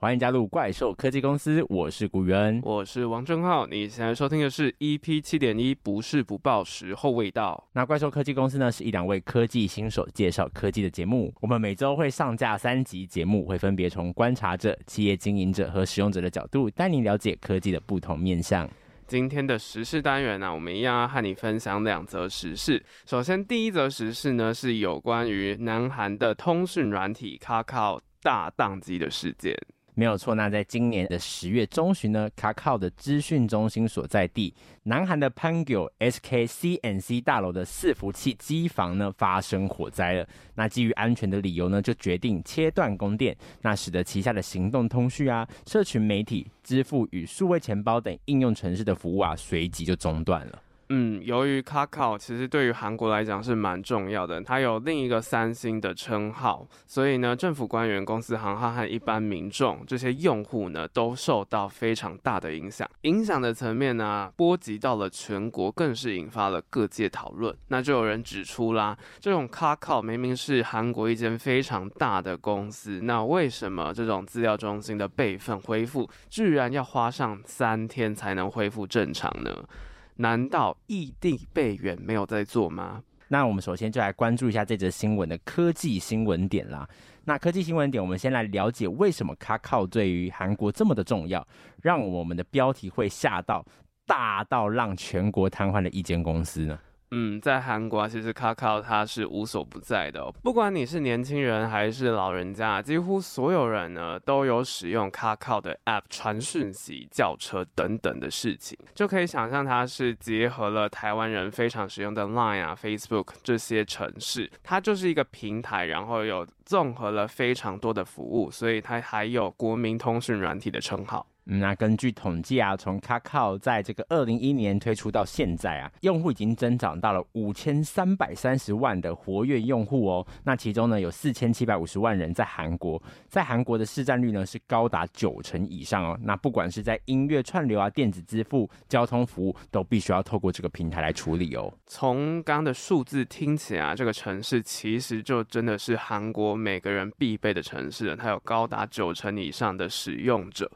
欢迎加入怪兽科技公司，我是古元，我是王正浩。你现在收听的是 EP 七点一，不是不报，时候未到。那怪兽科技公司呢，是一两位科技新手介绍科技的节目。我们每周会上架三集节目，会分别从观察者、企业经营者和使用者的角度，带你了解科技的不同面向。今天的时事单元呢、啊，我们一样要和你分享两则时事。首先，第一则时事呢，是有关于南韩的通讯软体 Kakao 大宕机的事件。没有错，那在今年的十月中旬呢，Kakao 的资讯中心所在地南韩的 Pangyo SK CNC 大楼的伺服器机房呢发生火灾了。那基于安全的理由呢，就决定切断供电，那使得旗下的行动通讯啊、社群媒体、支付与数位钱包等应用程式的服务啊，随即就中断了。嗯，由于 Kakao 其实对于韩国来讲是蛮重要的，它有另一个三星的称号，所以呢，政府官员、公司行号和一般民众这些用户呢，都受到非常大的影响。影响的层面呢，波及到了全国，更是引发了各界讨论。那就有人指出啦，这种 Kakao 明明是韩国一间非常大的公司，那为什么这种资料中心的备份恢复，居然要花上三天才能恢复正常呢？难道异地备援没有在做吗？那我们首先就来关注一下这则新闻的科技新闻点啦。那科技新闻点，我们先来了解为什么卡靠对于韩国这么的重要，让我们的标题会吓到大到让全国瘫痪的一间公司呢？嗯，在韩国，其实 Kakao 它是无所不在的哦。不管你是年轻人还是老人家，几乎所有人呢都有使用 Kakao 的 App 传讯息、叫车等等的事情，就可以想象它是结合了台湾人非常使用的 Line 啊、Facebook 这些城市，它就是一个平台，然后有综合了非常多的服务，所以它还有国民通讯软体的称号。那根据统计啊，从 Kakao 在这个二零一一年推出到现在啊，用户已经增长到了五千三百三十万的活跃用户哦。那其中呢，有四千七百五十万人在韩国，在韩国的市占率呢是高达九成以上哦。那不管是在音乐串流啊、电子支付、交通服务，都必须要透过这个平台来处理哦。从刚刚的数字听起来啊，这个城市其实就真的是韩国每个人必备的城市，它有高达九成以上的使用者。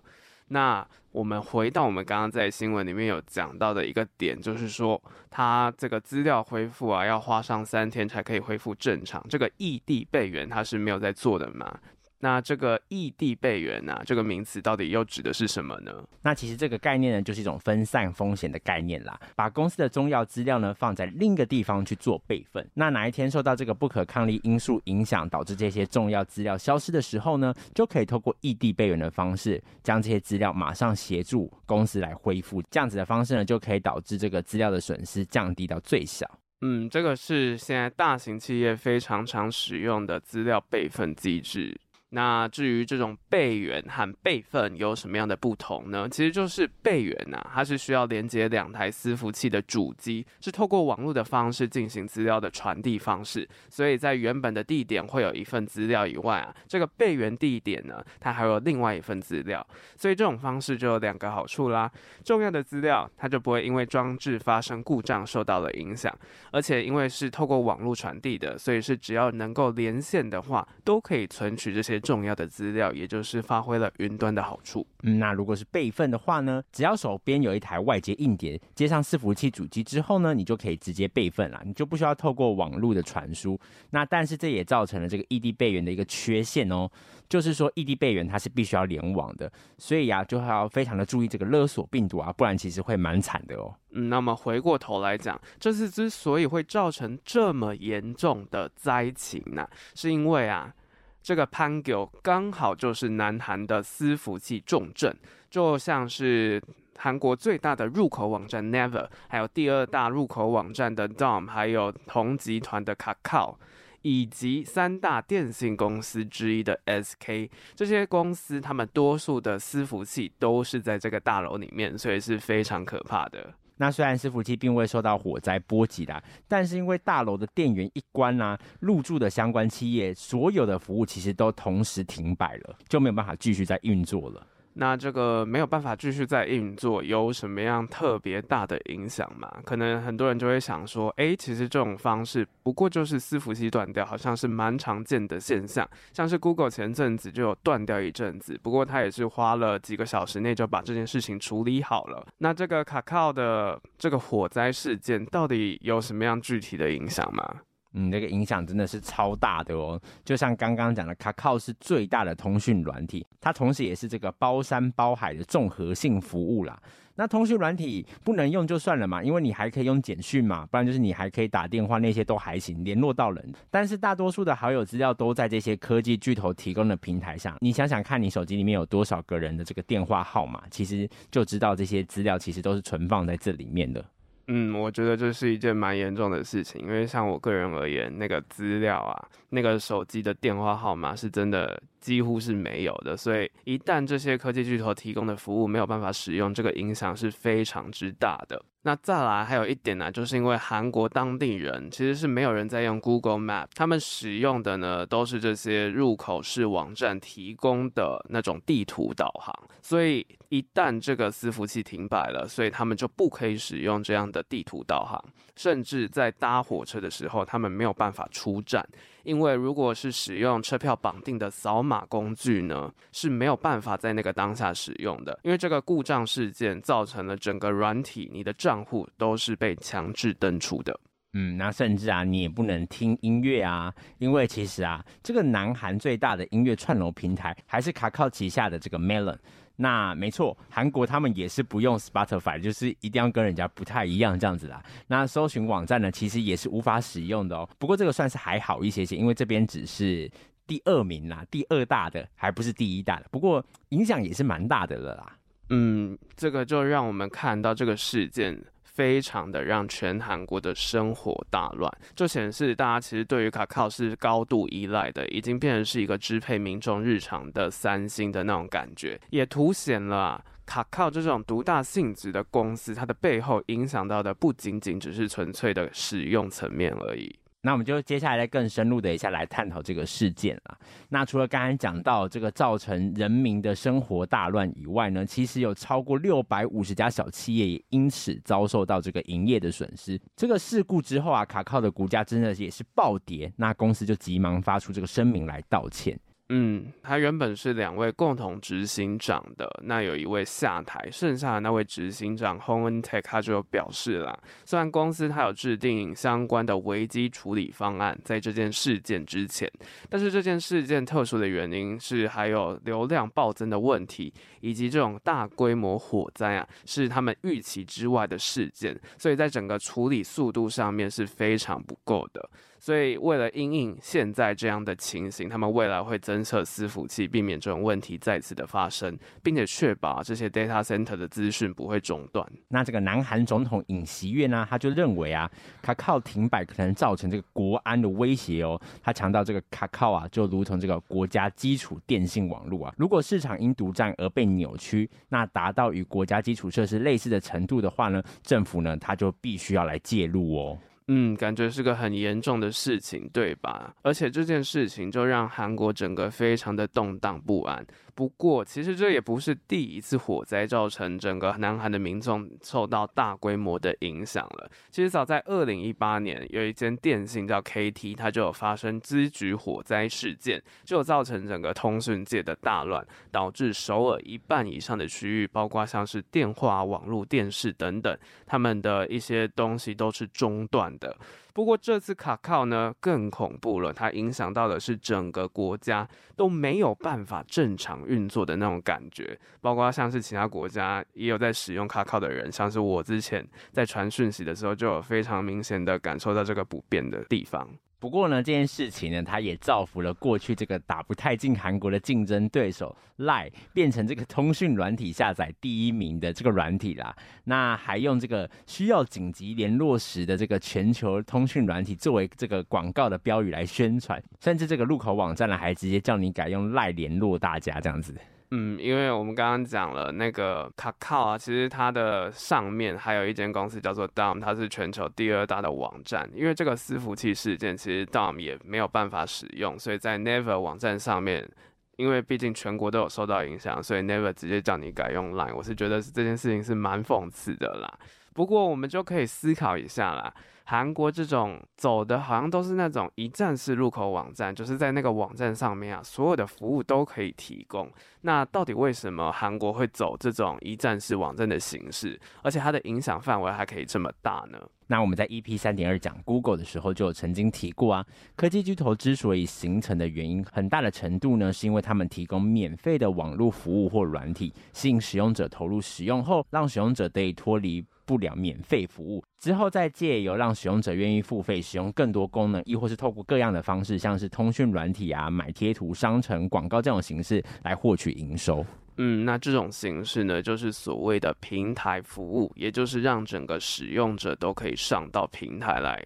那我们回到我们刚刚在新闻里面有讲到的一个点，就是说它这个资料恢复啊，要花上三天才可以恢复正常。这个异地备援它是没有在做的嘛？那这个异地备援啊，这个名词到底又指的是什么呢？那其实这个概念呢，就是一种分散风险的概念啦，把公司的重要资料呢放在另一个地方去做备份。那哪一天受到这个不可抗力因素影响，导致这些重要资料消失的时候呢，就可以透过异地备援的方式，将这些资料马上协助公司来恢复。这样子的方式呢，就可以导致这个资料的损失降低到最小。嗯，这个是现在大型企业非常常使用的资料备份机制。那至于这种备援和备份有什么样的不同呢？其实就是备援呐、啊，它是需要连接两台伺服器的主机，是透过网络的方式进行资料的传递方式。所以在原本的地点会有一份资料以外啊，这个备援地点呢，它还有另外一份资料。所以这种方式就有两个好处啦：重要的资料它就不会因为装置发生故障受到了影响，而且因为是透过网络传递的，所以是只要能够连线的话，都可以存取这些。重要的资料，也就是发挥了云端的好处。嗯，那如果是备份的话呢？只要手边有一台外接硬碟，接上伺服器主机之后呢，你就可以直接备份了，你就不需要透过网络的传输。那但是这也造成了这个异地备援的一个缺陷哦，就是说异地备援它是必须要联网的，所以呀、啊，就要非常的注意这个勒索病毒啊，不然其实会蛮惨的哦。嗯，那么回过头来讲，这次之所以会造成这么严重的灾情呢、啊，是因为啊。这个 PANGA 刚好就是南韩的伺服器重镇，就像是韩国最大的入口网站 Naver，还有第二大入口网站的 Dom，还有同集团的 Kakao，以及三大电信公司之一的 SK，这些公司他们多数的伺服器都是在这个大楼里面，所以是非常可怕的。那虽然伺服器并未受到火灾波及啦，但是因为大楼的电源一关啊，入住的相关企业所有的服务其实都同时停摆了，就没有办法继续再运作了。那这个没有办法继续再运作，有什么样特别大的影响吗？可能很多人就会想说，哎，其实这种方式不过就是伺服器断掉，好像是蛮常见的现象。像是 Google 前阵子就有断掉一阵子，不过它也是花了几个小时内就把这件事情处理好了。那这个 Kakao 的这个火灾事件到底有什么样具体的影响吗？嗯，这个影响真的是超大的哦。就像刚刚讲的卡靠是最大的通讯软体，它同时也是这个包山包海的综合性服务啦。那通讯软体不能用就算了嘛，因为你还可以用简讯嘛，不然就是你还可以打电话，那些都还行，联络到人。但是大多数的好友资料都在这些科技巨头提供的平台上，你想想看，你手机里面有多少个人的这个电话号码，其实就知道这些资料其实都是存放在这里面的。嗯，我觉得这是一件蛮严重的事情，因为像我个人而言，那个资料啊，那个手机的电话号码是真的几乎是没有的，所以一旦这些科技巨头提供的服务没有办法使用，这个影响是非常之大的。那再来还有一点呢，就是因为韩国当地人其实是没有人在用 Google Map，他们使用的呢都是这些入口式网站提供的那种地图导航，所以一旦这个伺服器停摆了，所以他们就不可以使用这样的地图导航，甚至在搭火车的时候，他们没有办法出站。因为如果是使用车票绑定的扫码工具呢，是没有办法在那个当下使用的。因为这个故障事件造成了整个软体，你的账户都是被强制登出的。嗯，那甚至啊，你也不能听音乐啊，因为其实啊，这个南韩最大的音乐串流平台还是卡靠旗下的这个 Melon。那没错，韩国他们也是不用 Spotify，就是一定要跟人家不太一样这样子啦。那搜寻网站呢，其实也是无法使用的哦。不过这个算是还好一些些，因为这边只是第二名啦，第二大的，还不是第一大的。不过影响也是蛮大的了啦。嗯，这个就让我们看到这个事件。非常的让全韩国的生活大乱，就显示大家其实对于卡靠是高度依赖的，已经变成是一个支配民众日常的三星的那种感觉，也凸显了卡靠这种独大性质的公司，它的背后影响到的不仅仅只是纯粹的使用层面而已。那我们就接下来再更深入的一下来探讨这个事件啊。那除了刚刚讲到这个造成人民的生活大乱以外呢，其实有超过六百五十家小企业也因此遭受到这个营业的损失。这个事故之后啊，卡靠的股价真的也是暴跌，那公司就急忙发出这个声明来道歉。嗯，他原本是两位共同执行长的，那有一位下台，剩下的那位执行长 Hong Eun-taek 他就表示了，虽然公司他有制定相关的危机处理方案，在这件事件之前，但是这件事件特殊的原因是还有流量暴增的问题，以及这种大规模火灾啊，是他们预期之外的事件，所以在整个处理速度上面是非常不够的。所以，为了因应现在这样的情形，他们未来会增设伺服器，避免这种问题再次的发生，并且确保这些 data center 的资讯不会中断。那这个南韩总统尹锡悦呢，他就认为啊，卡靠停摆可能造成这个国安的威胁哦。他强调这个卡靠啊，就如同这个国家基础电信网络啊，如果市场因独占而被扭曲，那达到与国家基础设施类似的程度的话呢，政府呢，他就必须要来介入哦。嗯，感觉是个很严重的事情，对吧？而且这件事情就让韩国整个非常的动荡不安。不过，其实这也不是第一次火灾造成整个南韩的民众受到大规模的影响了。其实早在二零一八年，有一间电信叫 KT，它就有发生资局火灾事件，就有造成整个通讯界的大乱，导致首尔一半以上的区域，包括像是电话、网络、电视等等，他们的一些东西都是中断的。不过这次卡靠呢更恐怖了，它影响到的是整个国家都没有办法正常运作的那种感觉，包括像是其他国家也有在使用卡靠的人，像是我之前在传讯息的时候就有非常明显的感受到这个不便的地方。不过呢，这件事情呢，它也造福了过去这个打不太进韩国的竞争对手 LINE，变成这个通讯软体下载第一名的这个软体啦。那还用这个需要紧急联络时的这个全球通讯软体作为这个广告的标语来宣传，甚至这个入口网站呢，还直接叫你改用 LINE 联络大家这样子。嗯，因为我们刚刚讲了那个卡靠啊，其实它的上面还有一间公司叫做 Dom，它是全球第二大的网站。因为这个伺服器事件，其实 Dom 也没有办法使用，所以在 Never 网站上面。因为毕竟全国都有受到影响，所以 Never 直接叫你改用 Line，我是觉得这件事情是蛮讽刺的啦。不过我们就可以思考一下啦。韩国这种走的好像都是那种一站式入口网站，就是在那个网站上面啊，所有的服务都可以提供。那到底为什么韩国会走这种一站式网站的形式，而且它的影响范围还可以这么大呢？那我们在 EP 三点二讲 Google 的时候就曾经提过啊，科技巨头之所以形成的原因，很大的程度呢，是因为他们提供免费的网络服务或软体，吸引使用者投入使用后，让使用者得以脱离不了免费服务，之后再借由让使用者愿意付费使用更多功能，亦或是透过各样的方式，像是通讯软体啊、买贴图、商城、广告这种形式来获取营收。嗯，那这种形式呢，就是所谓的平台服务，也就是让整个使用者都可以上到平台来。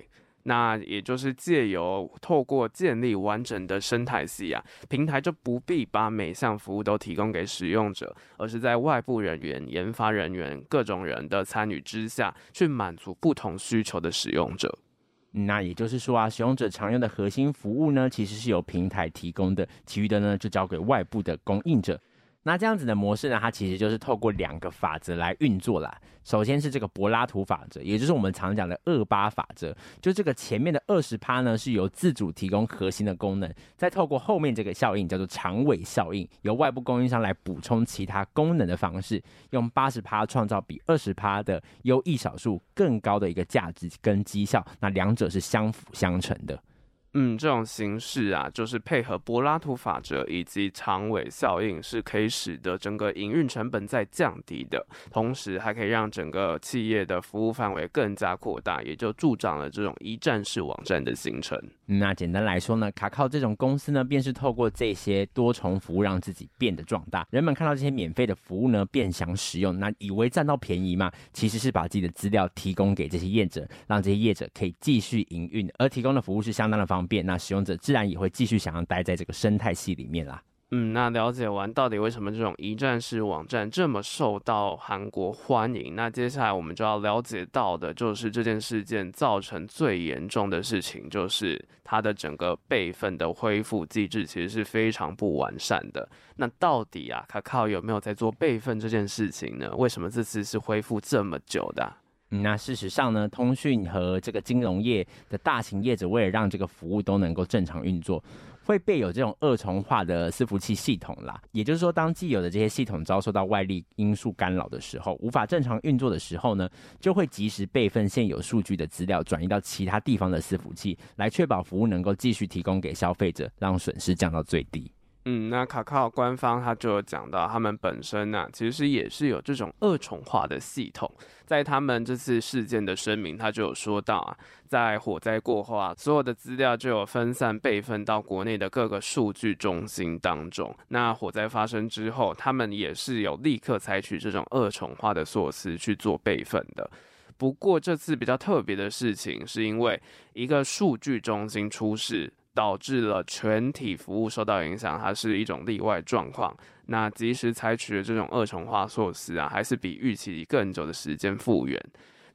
那也就是借由透过建立完整的生态系啊，平台就不必把每项服务都提供给使用者，而是在外部人员、研发人员各种人的参与之下去满足不同需求的使用者。那也就是说啊，使用者常用的核心服务呢，其实是由平台提供的，其余的呢就交给外部的供应者。那这样子的模式呢，它其实就是透过两个法则来运作啦。首先是这个柏拉图法则，也就是我们常讲的二八法则。就这个前面的二十趴呢，是由自主提供核心的功能，再透过后面这个效应叫做长尾效应，由外部供应商来补充其他功能的方式，用八十趴创造比二十趴的优异少数更高的一个价值跟绩效。那两者是相辅相成的。嗯，这种形式啊，就是配合柏拉图法则以及长尾效应，是可以使得整个营运成本在降低的，同时还可以让整个企业的服务范围更加扩大，也就助长了这种一站式网站的形成。那简单来说呢，卡靠这种公司呢，便是透过这些多重服务，让自己变得壮大。人们看到这些免费的服务呢，便想使用，那以为占到便宜嘛，其实是把自己的资料提供给这些业者，让这些业者可以继续营运，而提供的服务是相当的方便。那使用者自然也会继续想要待在这个生态系里面啦。嗯，那了解完到底为什么这种一站式网站这么受到韩国欢迎，那接下来我们就要了解到的就是这件事件造成最严重的事情，就是它的整个备份的恢复机制其实是非常不完善的。那到底啊，卡卡有没有在做备份这件事情呢？为什么这次是恢复这么久的？嗯，那事实上呢，通讯和这个金融业的大型业者，为了让这个服务都能够正常运作，会备有这种二重化的伺服器系统啦。也就是说，当既有的这些系统遭受到外力因素干扰的时候，无法正常运作的时候呢，就会及时备份现有数据的资料，转移到其他地方的伺服器，来确保服务能够继续提供给消费者，让损失降到最低。嗯，那卡靠官方他就有讲到，他们本身呢、其实也是有这种二重化的系统。在他们这次事件的声明，他就有说到啊，在火灾过后啊，所有的资料就有分散备份到国内的各个数据中心当中。那火灾发生之后，他们也是有立刻采取这种二重化的措施去做备份的。不过这次比较特别的事情，是因为一个数据中心出事。导致了全体服务受到影响，它是一种例外状况。那及时采取的这种二重化措施啊，还是比预期更久的时间复原。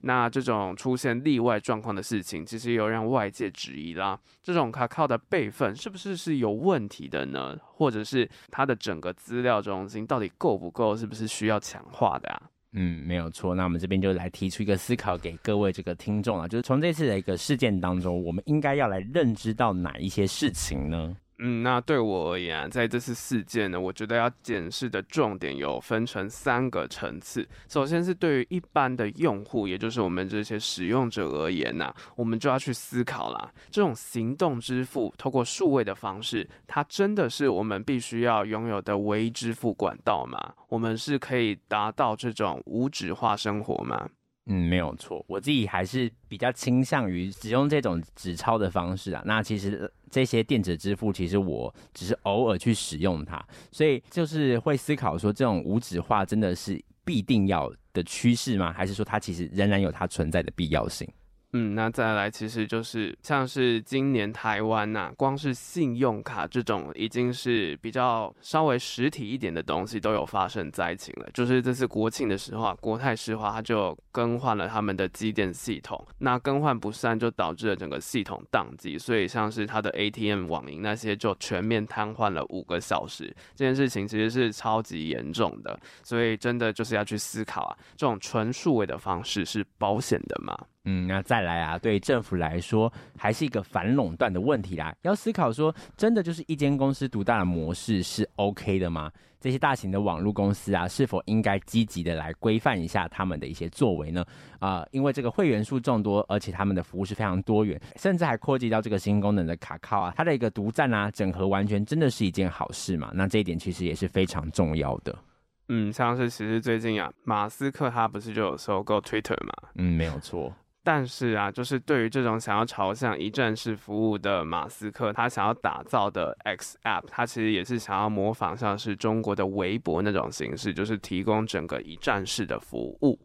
那这种出现例外状况的事情，其实又让外界质疑啦。这种卡靠的备份是不是是有问题的呢？或者是它的整个资料中心到底够不够？是不是需要强化的啊？嗯，没有错。那我们这边就来提出一个思考给各位这个听众啊，就是从这次的一个事件当中，我们应该要来认知到哪一些事情呢？嗯，那对我而言，在这次事件呢，我觉得要检视的重点有分成三个层次。首先是对于一般的用户，也就是我们这些使用者而言呐，我们就要去思考啦，这种行动支付透过数位的方式，它真的是我们必须要拥有的唯一支付管道吗？我们是可以达到这种无纸化生活吗？嗯，没有错，我自己还是比较倾向于使用这种纸钞的方式啊。那其实这些电子支付，其实我只是偶尔去使用它，所以就是会思考说，这种无纸化真的是必定要的趋势吗？还是说它其实仍然有它存在的必要性？嗯，那再来，其实就是像是今年台湾呐、光是信用卡这种已经是比较稍微实体一点的东西都有发生灾情了。就是这次国庆的时候啊，国泰石华它就更换了他们的机电系统，那更换不善就导致了整个系统宕机，所以像是它的 ATM 网银那些就全面瘫痪了五个小时。这件事情其实是超级严重的，所以真的就是要去思考啊，这种纯数位的方式是保险的吗？嗯，那再来啊，对政府来说，还是一个反垄断的问题啦。要思考说，真的就是一间公司独大的模式是 OK 的吗？这些大型的网络公司啊，是否应该积极的来规范一下他们的一些作为呢？啊、呃，因为这个会员数众多，而且他们的服务是非常多元，甚至还扩及到这个新功能的卡靠啊，它的一个独占啊，整合完全真的是一件好事嘛？那这一点其实也是非常重要的。嗯，像是其实最近啊，马斯克他不是就有收购 Twitter 嘛？嗯，没有错。但是啊，就是对于这种想要朝向一站式服务的马斯克，他想要打造的 X App，他其实也是想要模仿像是中国的微博那种形式，就是提供整个一站式的服务。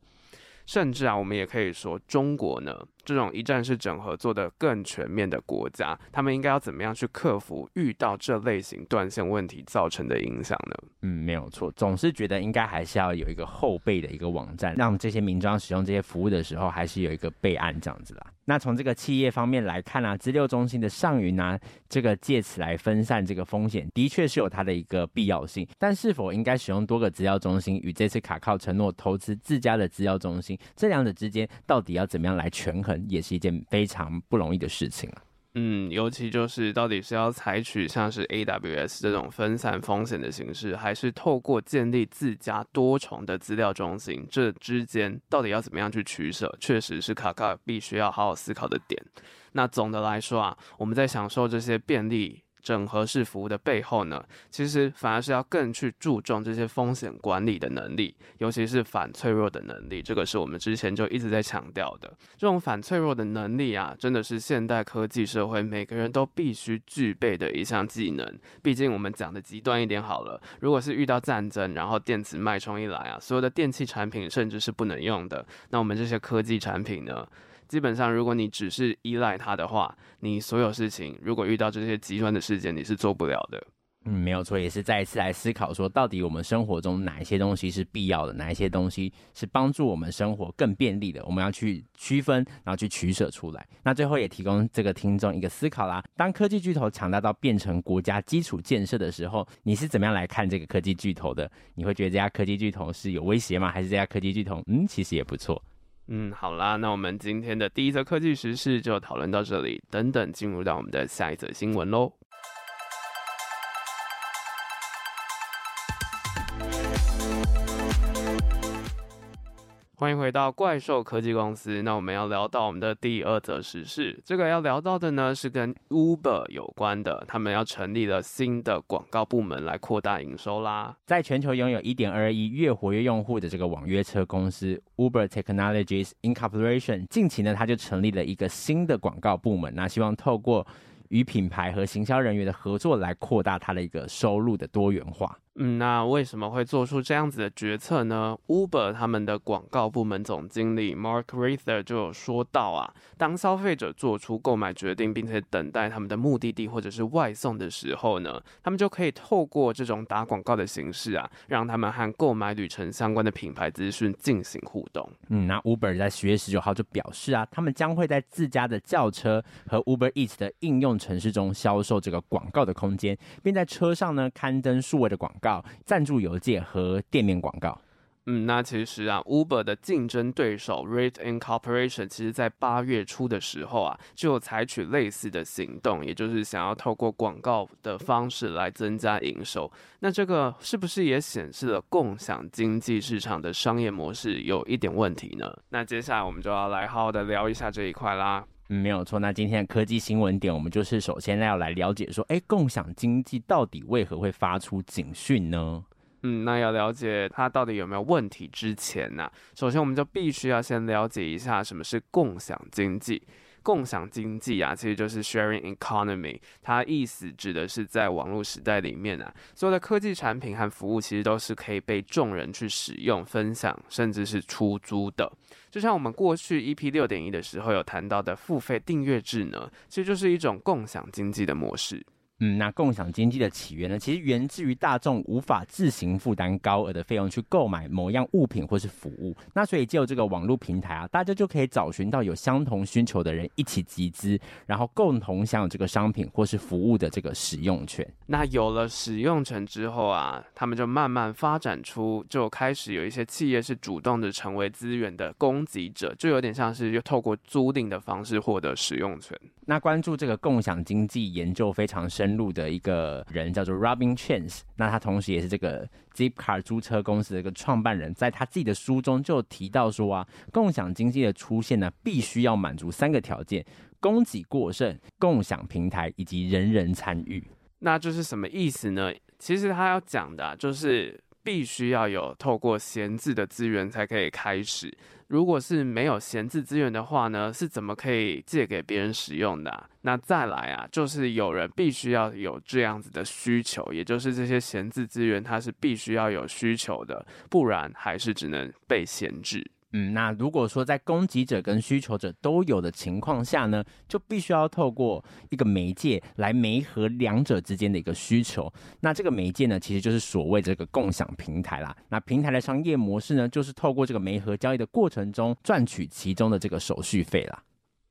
甚至啊，我们也可以说，中国呢，这种一站式整合做得更全面的国家，他们应该要怎么样去克服遇到这类型断线问题造成的影响呢？嗯，没有错，总是觉得应该还是要有一个后备的一个网站，让这些民众使用这些服务的时候，还是有一个备案这样子啦。那从这个企业方面来看啊，资料中心的上云啊，这个借此来分散这个风险，的确是有它的一个必要性。但是否应该使用多个资料中心，与这次卡靠承诺投资自家的资料中心，这两者之间到底要怎么样来权衡，也是一件非常不容易的事情啊。嗯，尤其就是到底是要采取像是 AWS 这种分散风险的形式，还是透过建立自家多重的资料中心，这之间到底要怎么样去取舍，确实是卡卡必须要好好思考的点。那总的来说啊，我们在享受这些便利。整合式服务的背后呢，其实反而是要更去注重这些风险管理的能力，尤其是反脆弱的能力。这个是我们之前就一直在强调的。这种反脆弱的能力啊，真的是现代科技社会每个人都必须具备的一项技能。毕竟我们讲的极端一点好了，如果是遇到战争，然后电子脉冲一来啊，所有的电器产品甚至是不能用的。那我们这些科技产品呢？基本上，如果你只是依赖它的话，你所有事情如果遇到这些极端的事件，你是做不了的。嗯，没有错，也是再一次来思考说，到底我们生活中哪一些东西是必要的，哪一些东西是帮助我们生活更便利的，我们要去区分，然后去取舍出来。那最后也提供这个听众一个思考啦：当科技巨头强大到变成国家基础建设的时候，你是怎么样来看这个科技巨头的？你会觉得这家科技巨头是有威胁吗？还是这家科技巨头，嗯，其实也不错。嗯，好啦，那我们今天的第一则科技时事就讨论到这里，等等进入到我们的下一则新闻喽。欢迎回到怪兽科技公司。那我们要聊到我们的第二则时事，这个要聊到的呢是跟 Uber 有关的，他们要成立了新的广告部门来扩大营收啦。在全球拥有一点二亿月活跃用户的这个网约车公司 Uber Technologies Incorporation，近期呢，它就成立了一个新的广告部门，那希望透过与品牌和行销人员的合作来扩大它的一个收入的多元化。嗯，那为什么会做出这样子的决策呢？Uber 他们的广告部门总经理 Mark Rather 就有说到啊，当消费者做出购买决定，并且等待他们的目的地或者是外送的时候呢，他们就可以透过这种打广告的形式啊，让他们和购买旅程相关的品牌资讯进行互动。嗯，那 Uber 在十月十九号就表示啊，他们将会在自家的轿车和 Uber Eats 的应用程式中销售这个广告的空间，并在车上呢刊登数位的广告。赞助邮件和店面广告。嗯，那其实啊，Uber 的竞争对手 Lyft Incorporation 其实在八月初的时候啊，就有采取类似的行动，也就是想要透过广告的方式来增加营收。那这个是不是也显示了共享经济市场的商业模式有一点问题呢？那接下来我们就要来好好的聊一下这一块啦。嗯，没有错。那今天的科技新闻点，我们就是首先要来了解说，哎，共享经济到底为何会发出警讯呢？嗯，那要了解它到底有没有问题之前呢，首先我们就必须要先了解一下什么是共享经济。共享经济啊，其实就是 sharing economy，它意思指的是在网络时代里面啊，所有的科技产品和服务其实都是可以被众人去使用、分享，甚至是出租的。就像我们过去 EP 六点一的时候有谈到的付费订阅制呢，其实就是一种共享经济的模式。嗯，那共享经济的起源呢，其实源自于大众无法自行负担高额的费用去购买某样物品或是服务，那所以借由这个网络平台啊，大家就可以找寻到有相同需求的人一起集资，然后共同享有这个商品或是服务的这个使用权。那有了使用权之后啊，他们就慢慢发展出，就开始有一些企业是主动的成为资源的供给者，就有点像是又透过租赁的方式获得使用权。那关注这个共享经济研究非常深入的一个人叫做 Robin Chance，那他同时也是这个 Zipcar 租车公司的一个创办人，在他自己的书中就提到说啊，共享经济的出现呢，必须要满足三个条件：供给过剩、共享平台以及人人参与。那这是什么意思呢？其实他要讲的，就是必须要有透过闲置的资源才可以开始。如果是没有闲置资源的话呢，是怎么可以借给别人使用的？那再来啊，就是有人必须要有这样子的需求，也就是这些闲置资源它是必须要有需求的，不然还是只能被闲置。嗯，那如果说在供给者跟需求者都有的情况下呢，就必须要透过一个媒介来媒合两者之间的一个需求。那这个媒介呢，其实就是所谓这个共享平台啦。那平台的商业模式呢，就是透过这个媒合交易的过程中赚取其中的这个手续费啦。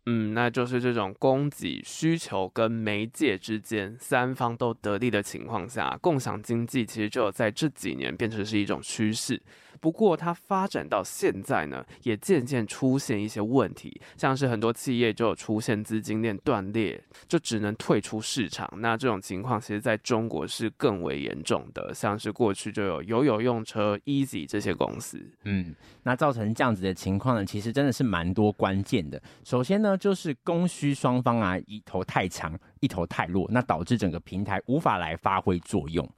嗯，那就是这种供给、需求跟媒介之间三方都得利的情况下，共享经济其实就在这几年变成是一种趋势。不过，它发展到现在呢，也渐渐出现一些问题，像是很多企业就出现资金链断裂，就只能退出市场。那这种情况，其实在中国是更为严重的，像是过去就有有有用车、Easy 这些公司。嗯，那造成这样子的情况呢，其实真的是蛮多关键的。首先呢，就是供需双方啊，一头太强，一头太弱，那导致整个平台无法来发挥作用。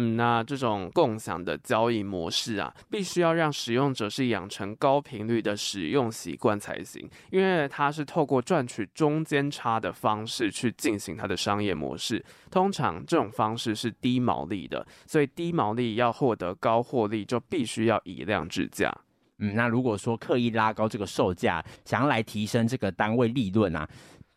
嗯，那这种共享的交易模式啊，必须要让使用者是养成高频率的使用习惯才行，因为它是透过赚取中间差的方式去进行它的商业模式。通常这种方式是低毛利的，所以低毛利要获得高获利，就必须要以量制价。嗯，那如果说刻意拉高这个售价，想要来提升这个单位利润啊。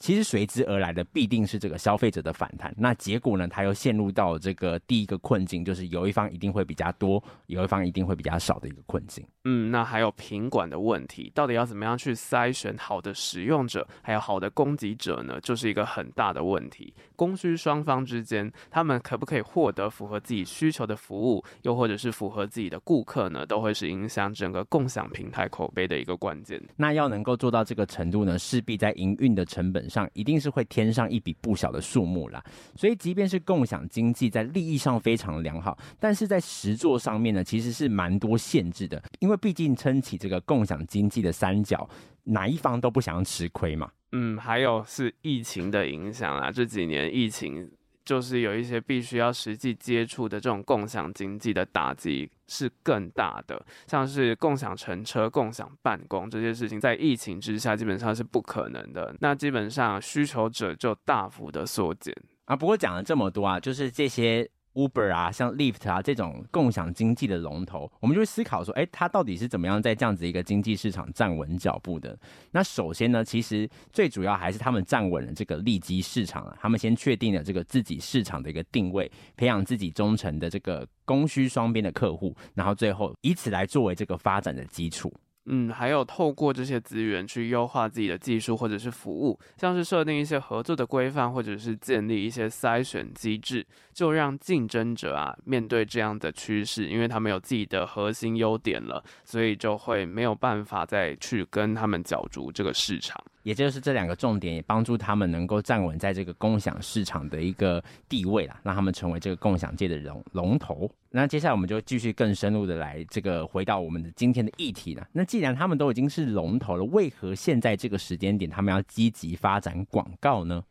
其实随之而来的必定是这个消费者的反弹，那结果呢，他又陷入到这个第一个困境，就是有一方一定会比较多，有一方一定会比较少的一个困境。嗯，那还有品管的问题，到底要怎么样去筛选好的使用者，还有好的供给者呢？就是一个很大的问题。供需双方之间，他们可不可以获得符合自己需求的服务，又或者是符合自己的顾客呢？都会是影响整个共享平台口碑的一个关键。那要能够做到这个程度呢，势必在营运的成本上一定是会添上一笔不小的数目啦，所以即便是共享经济在利益上非常良好，但是在实作上面呢，其实是蛮多限制的，因为毕竟撑起这个共享经济的三角，哪一方都不想要吃亏嘛。嗯，还有是疫情的影响啊，这几年疫情。就是有一些必须要实际接触的这种共享经济的打击是更大的，像是共享乘车、共享办公这些事情，在疫情之下基本上是不可能的。那基本上需求者就大幅的缩减啊。不过讲了这么多啊，就是这些。Uber 啊，像 Lyft 啊这种共享经济的龙头，我们就会思考说，哎，它到底是怎么样在这样子一个经济市场站稳脚步的？那首先呢，其实最主要还是他们站稳了这个利基市场啊，他们先确定了这个自己市场的一个定位，培养自己忠诚的这个供需双边的客户，然后最后以此来作为这个发展的基础。嗯，还有透过这些资源去优化自己的技术或者是服务，像是设定一些合作的规范，或者是建立一些筛选机制，就让竞争者啊面对这样的趋势，因为他们有自己的核心优点了，所以就会没有办法再去跟他们角逐这个市场。也就是这两个重点，也帮助他们能够站稳在这个共享市场的一个地位啦，让他们成为这个共享界的龙龙头。那接下来我们就继续更深入的来这个回到我们的今天的议题了。那既然他们都已经是龙头了，为何现在这个时间点他们要积极发展广告呢？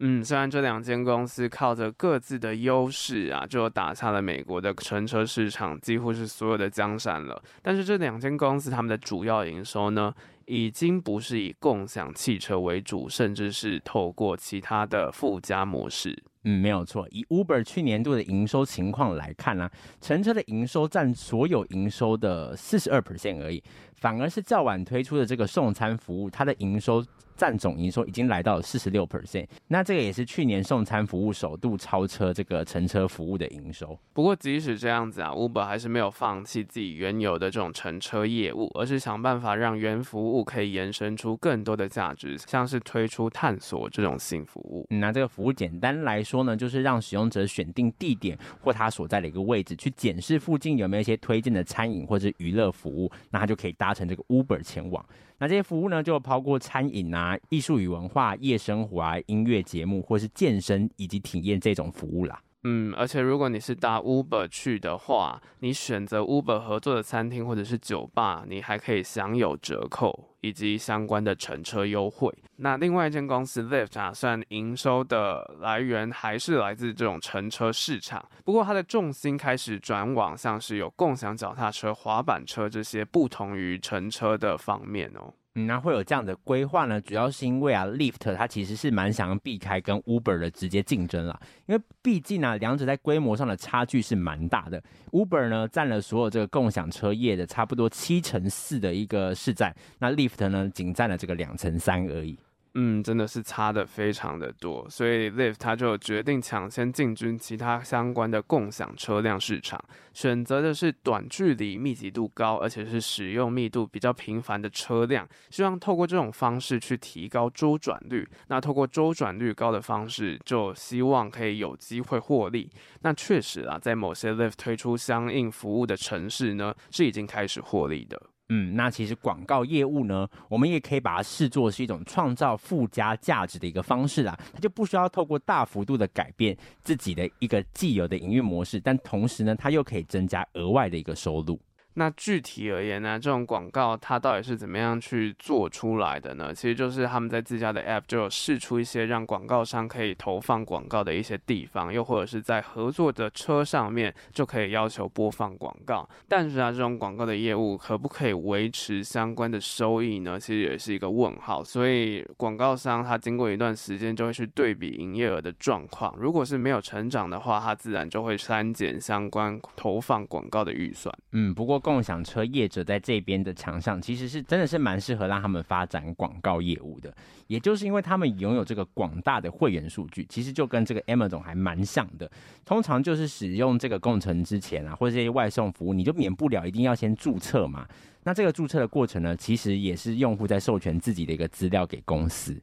嗯，虽然这两间公司靠着各自的优势啊，就打下了美国的乘车市场，几乎是所有的江山了。但是这两间公司他们的主要营收呢，已经不是以共享汽车为主，甚至是透过其他的附加模式。嗯，没有错。以 Uber 去年度的营收情况来看呢、乘车的营收占所有营收的四十二 percent 而已，反而是较晚推出的这个送餐服务，它的营收。占总营收已经来到了四十六 percent，那这个也是去年送餐服务首度超车这个乘车服务的营收。不过即使这样子啊，Uber 还是没有放弃自己原有的这种乘车业务，而是想办法让原服务可以延伸出更多的价值，像是推出探索这种新服务。嗯，那这个服务简单来说呢，就是让使用者选定地点或他所在的一个位置，去检视附近有没有一些推荐的餐饮或者娱乐服务，那他就可以搭乘这个 Uber 前往。那这些服务呢，就包括餐饮啊、艺术与文化、夜生活啊、音乐节目，或是健身以及体验这种服务啦。嗯，而且如果你是搭 Uber 去的话，你选择 Uber 合作的餐厅或者是酒吧，你还可以享有折扣。以及相关的乘车优惠。那另外一间公司 Lyft 打算营收的来源还是来自这种乘车市场，不过它的重心开始转往像是有共享脚踏车、滑板车这些不同于乘车的方面哦。嗯，那会有这样的规划呢？主要是因为啊，Lyft 它其实是蛮想要避开跟 Uber 的直接竞争啦，因为毕竟呢，两者在规模上的差距是蛮大的。Uber 呢占了所有这个共享车业的差不多七成四的一个市占，那 Lyft 呢仅占了这个两成三而已。嗯，真的是差的非常的多，所以 Lyft 他就决定抢先进军其他相关的共享车辆市场，选择的是短距离、密集度高，而且是使用密度比较频繁的车辆，希望透过这种方式去提高周转率。那透过周转率高的方式，就希望可以有机会获利。那确实啊，在某些 Lyft 推出相应服务的城市呢，是已经开始获利的。嗯，那其实广告业务呢，我们也可以把它视作是一种创造附加价值的一个方式啦。它就不需要透过大幅度的改变自己的一个既有的营运模式，但同时呢，它又可以增加额外的一个收入。那具体而言呢，这种广告它到底是怎么样去做出来的呢？其实就是他们在自家的 App 就有试出一些让广告商可以投放广告的一些地方，又或者是在合作的车上面就可以要求播放广告。但是啊，这种广告的业务可不可以维持相关的收益呢？其实也是一个问号。所以广告商他经过一段时间就会去对比营业额的状况，如果是没有成长的话，他自然就会删减相关投放广告的预算。嗯，不过。共享车业者在这边的强项，其实是真的是蛮适合让他们发展广告业务的。也就是因为他们拥有这个广大的会员数据，其实就跟这个 Amazon 还蛮像的。通常就是使用这个共乘之前啊，或者这些外送服务，你就免不了一定要先注册嘛。那这个注册的过程呢，其实也是用户在授权自己的一个资料给公司。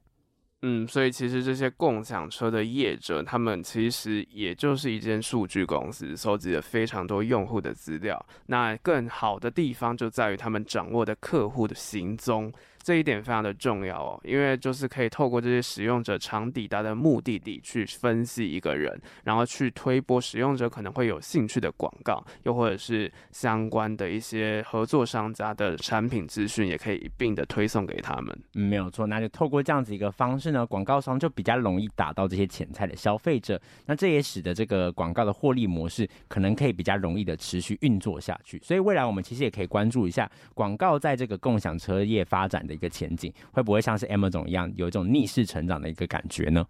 嗯，所以其实这些共享车的业者，他们其实也就是一间数据公司，收集了非常多用户的资料。那更好的地方就在于他们掌握的客户的行踪。这一点非常的重要哦，因为就是可以透过这些使用者常抵达的目的地去分析一个人，然后去推播使用者可能会有兴趣的广告，又或者是相关的一些合作商家的产品资讯，也可以一并的推送给他们。嗯，没有错，那就透过这样子一个方式呢，广告商就比较容易打到这些潜在的消费者，那这也使得这个广告的获利模式可能可以比较容易的持续运作下去。所以未来我们其实也可以关注一下广告在这个共享车业发展的。一个前景会不会像是 Amazon 一样有一种逆势成长的一个感觉呢？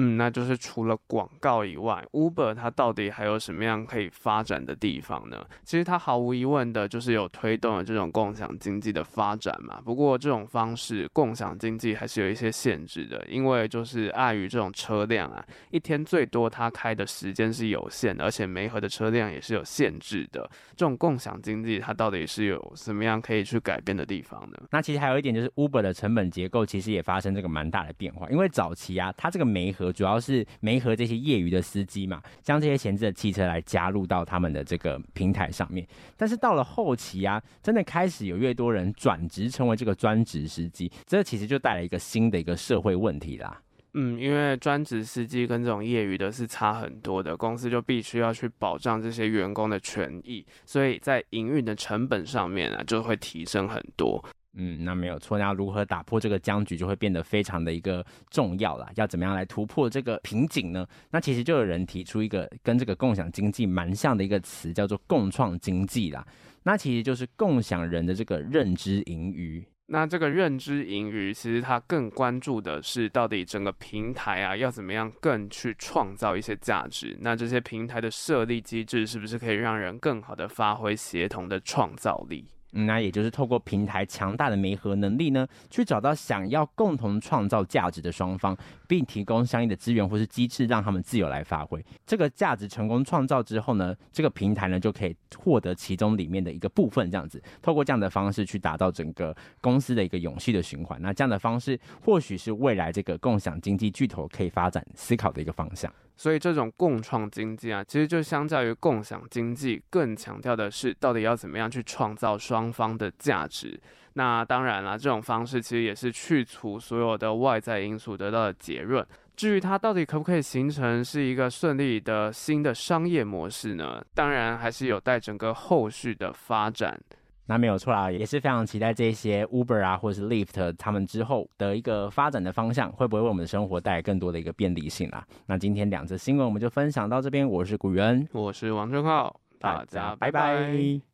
嗯，那就是除了广告以外，Uber 它到底还有什么样可以发展的地方呢？其实它毫无疑问的就是有推动了这种共享经济的发展嘛。不过这种方式共享经济还是有一些限制的，因为就是碍于这种车辆啊，一天最多它开的时间是有限的，而且媒合的车辆也是有限制的。这种共享经济它到底是有什么样可以去改变的地方呢？那其实还有一点就是 Uber 的成本结构其实也发生这个蛮大的变化，因为早期啊，它这个媒主要是媒合这些业余的司机嘛，将这些闲置的汽车来加入到他们的这个平台上面。但是到了后期啊，真的开始有越多人转职成为这个专职司机，这其实就带来一个新的一个社会问题啦。嗯，因为专职司机跟这种业余的是差很多的，公司就必须要去保障这些员工的权益，所以在营运的成本上面啊，就会提升很多。嗯，那没有错。那如何打破这个僵局，就会变得非常的一个重要了。要怎么样来突破这个瓶颈呢？那其实就有人提出一个跟这个共享经济蛮像的一个词，叫做共创经济啦。那其实就是共享人的这个认知盈余。那这个认知盈余，其实它更关注的是到底整个平台啊，要怎么样更去创造一些价值。那这些平台的设立机制，是不是可以让人更好的发挥协同的创造力？嗯，那也就是透过平台强大的媒合能力呢，去找到想要共同创造价值的双方，并提供相应的资源或是机制，让他们自由来发挥这个价值。成功创造之后呢，这个平台呢就可以获得其中里面的一个部分，这样子，透过这样的方式去达到整个公司的一个永续的循环。那这样的方式，或许是未来这个共享经济巨头可以发展思考的一个方向。所以这种共创经济啊，其实就相较于共享经济，更强调的是到底要怎么样去创造双方的价值。那当然啦，这种方式其实也是去除所有的外在因素得到的结论。至于它到底可不可以形成是一个顺利的新的商业模式呢？当然还是有待整个后续的发展。那没有错啦，也是非常期待这些 Uber 啊，或者是 Lyft 他们之后的一个发展的方向，会不会为我们的生活带来更多的一个便利性啦？那今天两则新闻我们就分享到这边，我是古元，我是王正浩，大家拜拜。